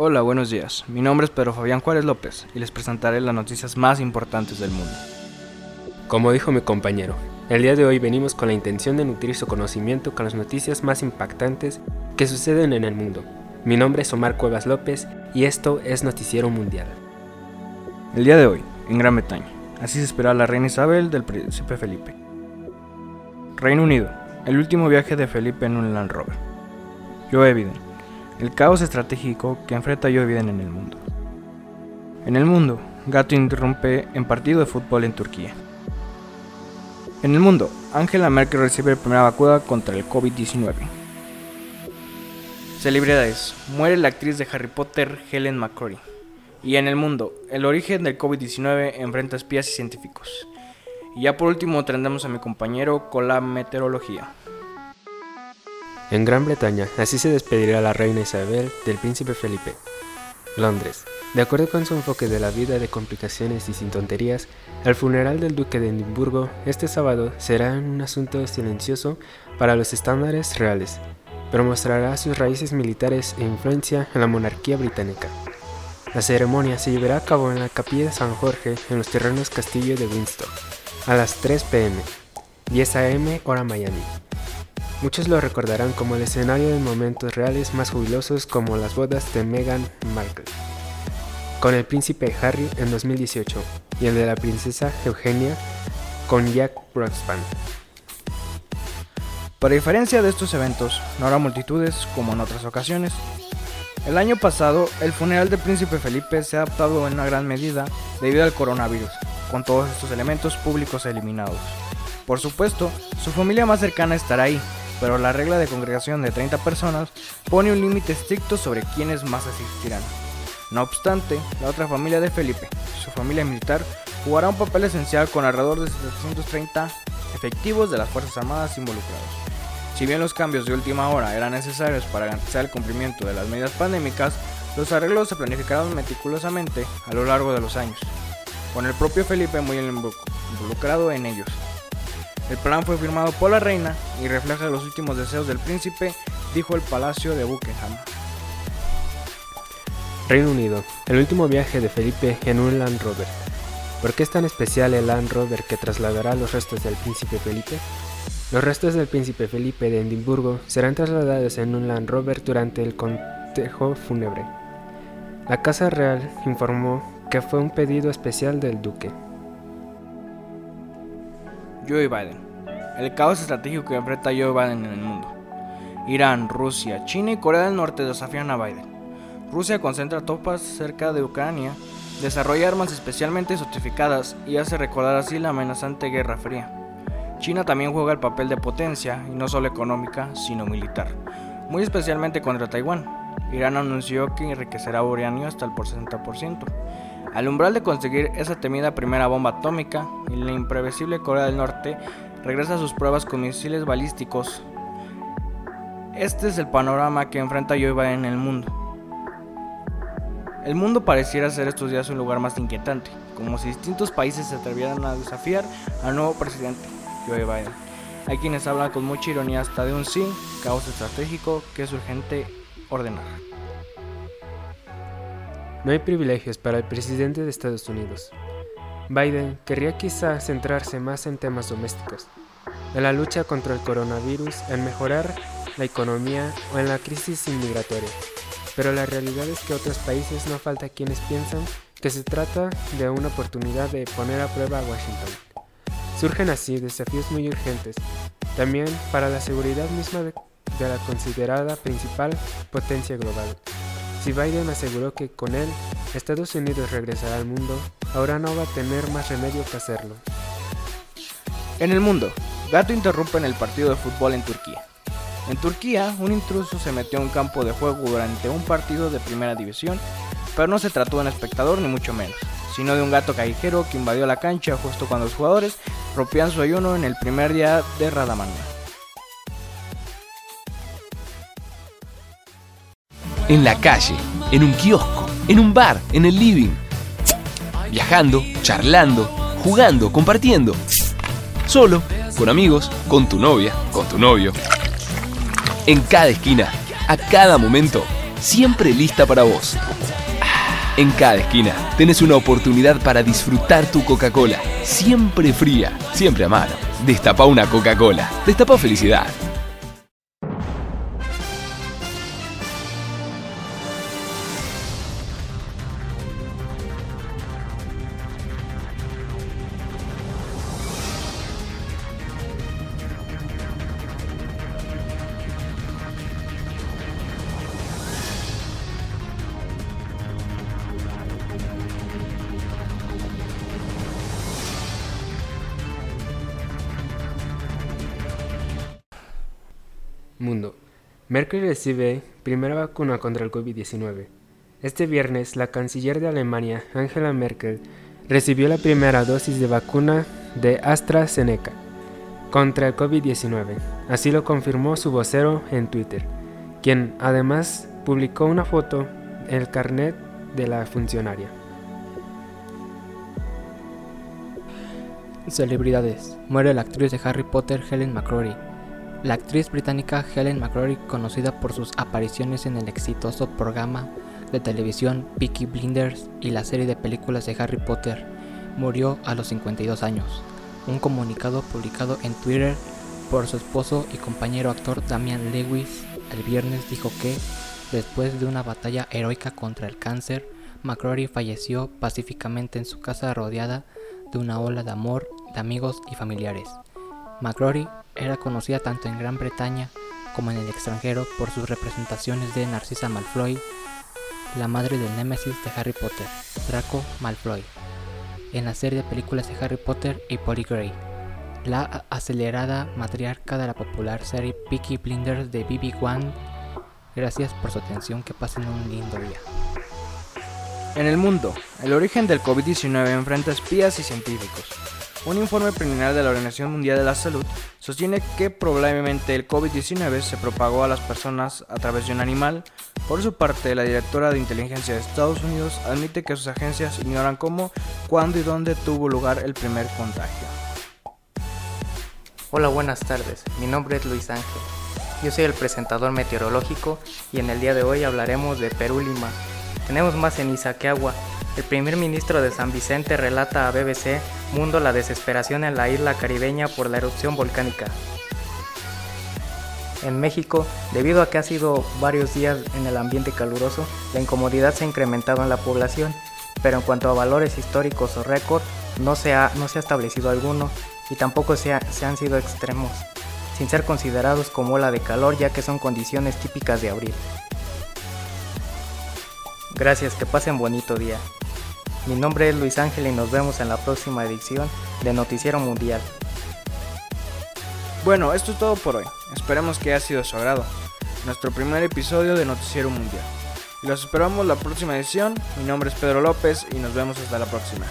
Hola, buenos días. Mi nombre es Pedro Fabián Juárez López y les presentaré las noticias más importantes del mundo. Como dijo mi compañero, el día de hoy venimos con la intención de nutrir su conocimiento con las noticias más impactantes que suceden en el mundo. Mi nombre es Omar Cuevas López y esto es Noticiero Mundial. El día de hoy, en Gran Bretaña, así se espera la reina Isabel del príncipe Felipe. Reino Unido, el último viaje de Felipe en un Land Rover. Joe Biden, el caos estratégico que enfrenta Joe Biden en el mundo. En el mundo, gato interrumpe en partido de fútbol en Turquía. En el mundo, Angela Merkel recibe la primera vacuna contra el COVID-19. Celebridades. Muere la actriz de Harry Potter, Helen McCrory. Y en el mundo, el origen del COVID-19 enfrenta espías y científicos. Y ya por último tendremos a mi compañero con la meteorología. En Gran Bretaña, así se despedirá la reina Isabel del príncipe Felipe. Londres. De acuerdo con su enfoque de la vida de complicaciones y sin tonterías, el funeral del duque de Edimburgo este sábado será un asunto silencioso para los estándares reales, pero mostrará sus raíces militares e influencia en la monarquía británica. La ceremonia se llevará a cabo en la capilla de San Jorge en los terrenos Castillo de Windsor, a las 3 pm, 10 am hora Miami. Muchos lo recordarán como el escenario de momentos reales más jubilosos como las bodas de Meghan Markle, con el príncipe Harry en 2018 y el de la princesa Eugenia con Jack Brookspan. Para diferencia de estos eventos, no habrá multitudes como en otras ocasiones. El año pasado, el funeral del príncipe Felipe se ha adaptado en una gran medida debido al coronavirus, con todos estos elementos públicos eliminados. Por supuesto, su familia más cercana estará ahí, pero la regla de congregación de 30 personas pone un límite estricto sobre quiénes más asistirán. No obstante, la otra familia de Felipe, su familia militar, jugará un papel esencial con alrededor de 730 efectivos de las Fuerzas Armadas involucrados. Si bien los cambios de última hora eran necesarios para garantizar el cumplimiento de las medidas pandémicas, los arreglos se planificaron meticulosamente a lo largo de los años, con el propio Felipe muy involucrado en ellos. El plan fue firmado por la reina y refleja los últimos deseos del príncipe, dijo el Palacio de Buckingham. Reino Unido, el último viaje de Felipe en un Land Rover. ¿Por qué es tan especial el Land Rover que trasladará los restos del príncipe Felipe? Los restos del príncipe Felipe de Edimburgo serán trasladados en un Land Rover durante el contejo fúnebre. La Casa Real informó que fue un pedido especial del duque. Joe Biden. El caos estratégico que enfrenta Joe Biden en el mundo. Irán, Rusia, China y Corea del Norte desafían a Biden. Rusia concentra tropas cerca de Ucrania, desarrolla armas especialmente sofisticadas y hace recordar así la amenazante Guerra Fría. China también juega el papel de potencia, y no solo económica, sino militar, muy especialmente contra Taiwán. Irán anunció que enriquecerá uranio hasta el por 60%. Al umbral de conseguir esa temida primera bomba atómica, la imprevisible Corea del Norte regresa a sus pruebas con misiles balísticos. Este es el panorama que enfrenta Joe Biden en el mundo. El mundo pareciera ser estos días un lugar más inquietante, como si distintos países se atrevieran a desafiar al nuevo presidente, Joe Biden. Hay quienes hablan con mucha ironía hasta de un sí, caos estratégico que es urgente ordenar. No hay privilegios para el presidente de Estados Unidos. Biden querría quizá centrarse más en temas domésticos, en la lucha contra el coronavirus, en mejorar la economía o en la crisis inmigratoria. Pero la realidad es que otros países no falta quienes piensan que se trata de una oportunidad de poner a prueba a Washington. Surgen así desafíos muy urgentes, también para la seguridad misma de, de la considerada principal potencia global. Si Biden aseguró que con él Estados Unidos regresará al mundo, ahora no va a tener más remedio que hacerlo. En el mundo, gato interrumpe en el partido de fútbol en Turquía. En Turquía, un intruso se metió a un campo de juego durante un partido de primera división, pero no se trató de un espectador ni mucho menos, sino de un gato callejero que invadió la cancha justo cuando los jugadores rompían su ayuno en el primer día de Radaman. En la calle, en un kiosco, en un bar, en el living. Viajando, charlando, jugando, compartiendo. Solo, con amigos, con tu novia, con tu novio. En cada esquina, a cada momento, siempre lista para vos. En cada esquina tenés una oportunidad para disfrutar tu Coca-Cola, siempre fría, siempre a mano. Destapa una Coca-Cola, destapa felicidad. Mundo. Merkel recibe primera vacuna contra el COVID-19. Este viernes, la canciller de Alemania, Angela Merkel, recibió la primera dosis de vacuna de AstraZeneca contra el COVID-19. Así lo confirmó su vocero en Twitter, quien además publicó una foto en el carnet de la funcionaria. Celebridades. Muere la actriz de Harry Potter Helen McCrory. La actriz británica Helen McCrory, conocida por sus apariciones en el exitoso programa de televisión Peaky Blinders y la serie de películas de Harry Potter, murió a los 52 años. Un comunicado publicado en Twitter por su esposo y compañero actor Damian Lewis el viernes dijo que, después de una batalla heroica contra el cáncer, McCrory falleció pacíficamente en su casa rodeada de una ola de amor de amigos y familiares. McCrory era conocida tanto en Gran Bretaña como en el extranjero por sus representaciones de Narcisa Malfoy, la madre del némesis de Harry Potter, Draco Malfoy, en la serie de películas de Harry Potter y Polly Gray, la acelerada matriarca de la popular serie Peaky Blinders de BB One. Gracias por su atención, que pasen un lindo día. En el mundo, el origen del COVID-19 enfrenta espías y científicos. Un informe preliminar de la Organización Mundial de la Salud sostiene que probablemente el COVID-19 se propagó a las personas a través de un animal. Por su parte, la directora de inteligencia de Estados Unidos admite que sus agencias ignoran cómo, cuándo y dónde tuvo lugar el primer contagio. Hola, buenas tardes. Mi nombre es Luis Ángel. Yo soy el presentador meteorológico y en el día de hoy hablaremos de Perú Lima. Tenemos más ceniza que agua. El primer ministro de San Vicente relata a BBC Mundo la desesperación en la isla caribeña por la erupción volcánica. En México, debido a que ha sido varios días en el ambiente caluroso, la incomodidad se ha incrementado en la población, pero en cuanto a valores históricos o récord, no se ha, no se ha establecido alguno y tampoco se, se han sido extremos, sin ser considerados como ola de calor ya que son condiciones típicas de abril. Gracias, que pasen bonito día. Mi nombre es Luis Ángel y nos vemos en la próxima edición de Noticiero Mundial. Bueno, esto es todo por hoy. Esperemos que haya sido su agrado. Nuestro primer episodio de Noticiero Mundial. Los esperamos la próxima edición. Mi nombre es Pedro López y nos vemos hasta la próxima.